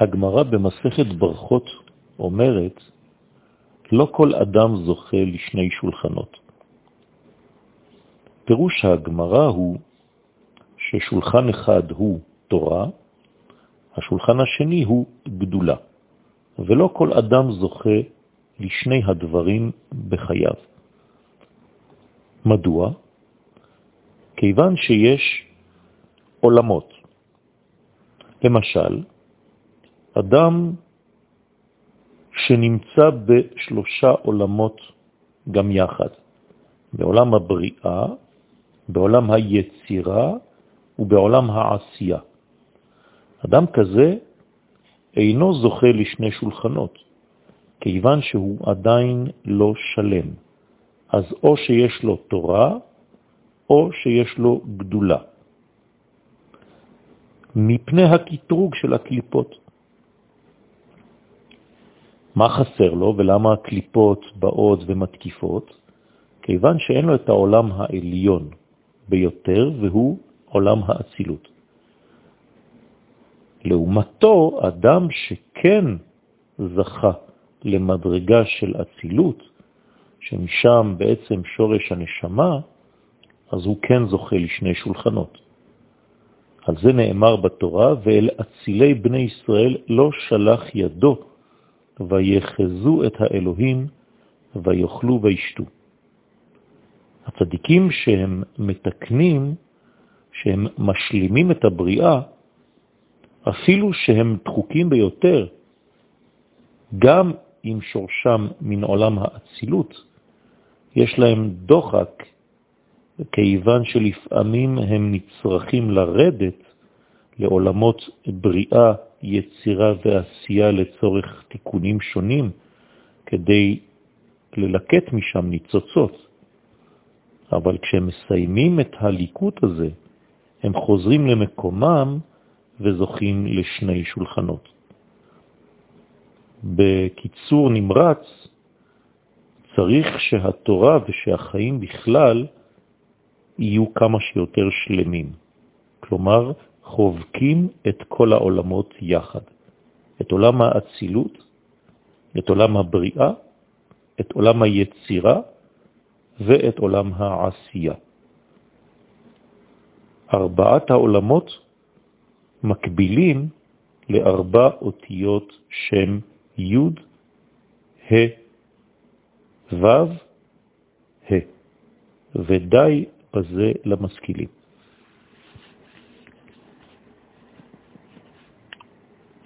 הגמרא במסכת ברכות אומרת, לא כל אדם זוכה לשני שולחנות. פירוש הגמרא הוא ששולחן אחד הוא תורה, השולחן השני הוא גדולה, ולא כל אדם זוכה לשני הדברים בחייו. מדוע? כיוון שיש עולמות. למשל, אדם שנמצא בשלושה עולמות גם יחד, בעולם הבריאה, בעולם היצירה ובעולם העשייה. אדם כזה אינו זוכה לשני שולחנות, כיוון שהוא עדיין לא שלם. אז או שיש לו תורה, או שיש לו גדולה. מפני הקטרוג של הקליפות. מה חסר לו ולמה הקליפות באות ומתקיפות? כיוון שאין לו את העולם העליון ביותר, והוא עולם האצילות. לעומתו, אדם שכן זכה למדרגה של אצילות, שמשם בעצם שורש הנשמה, אז הוא כן זוכה לשני שולחנות. על זה נאמר בתורה, ואל אצילי בני ישראל לא שלח ידו, ויחזו את האלוהים, ויאכלו וישתו. הצדיקים שהם מתקנים, שהם משלימים את הבריאה, אפילו שהם דחוקים ביותר, גם עם שורשם מן עולם האצילות, יש להם דוחק, כיוון שלפעמים הם נצרכים לרדת לעולמות בריאה, יצירה ועשייה לצורך תיקונים שונים, כדי ללקט משם ניצוצות. אבל כשהם מסיימים את הליקוט הזה, הם חוזרים למקומם וזוכים לשני שולחנות. בקיצור נמרץ, צריך שהתורה ושהחיים בכלל יהיו כמה שיותר שלמים. כלומר, חובקים את כל העולמות יחד. את עולם האצילות, את עולם הבריאה, את עולם היצירה ואת עולם העשייה. ארבעת העולמות מקבילים לארבע אותיות שם י' ה' ו' ה', ודי בזה למשכילים.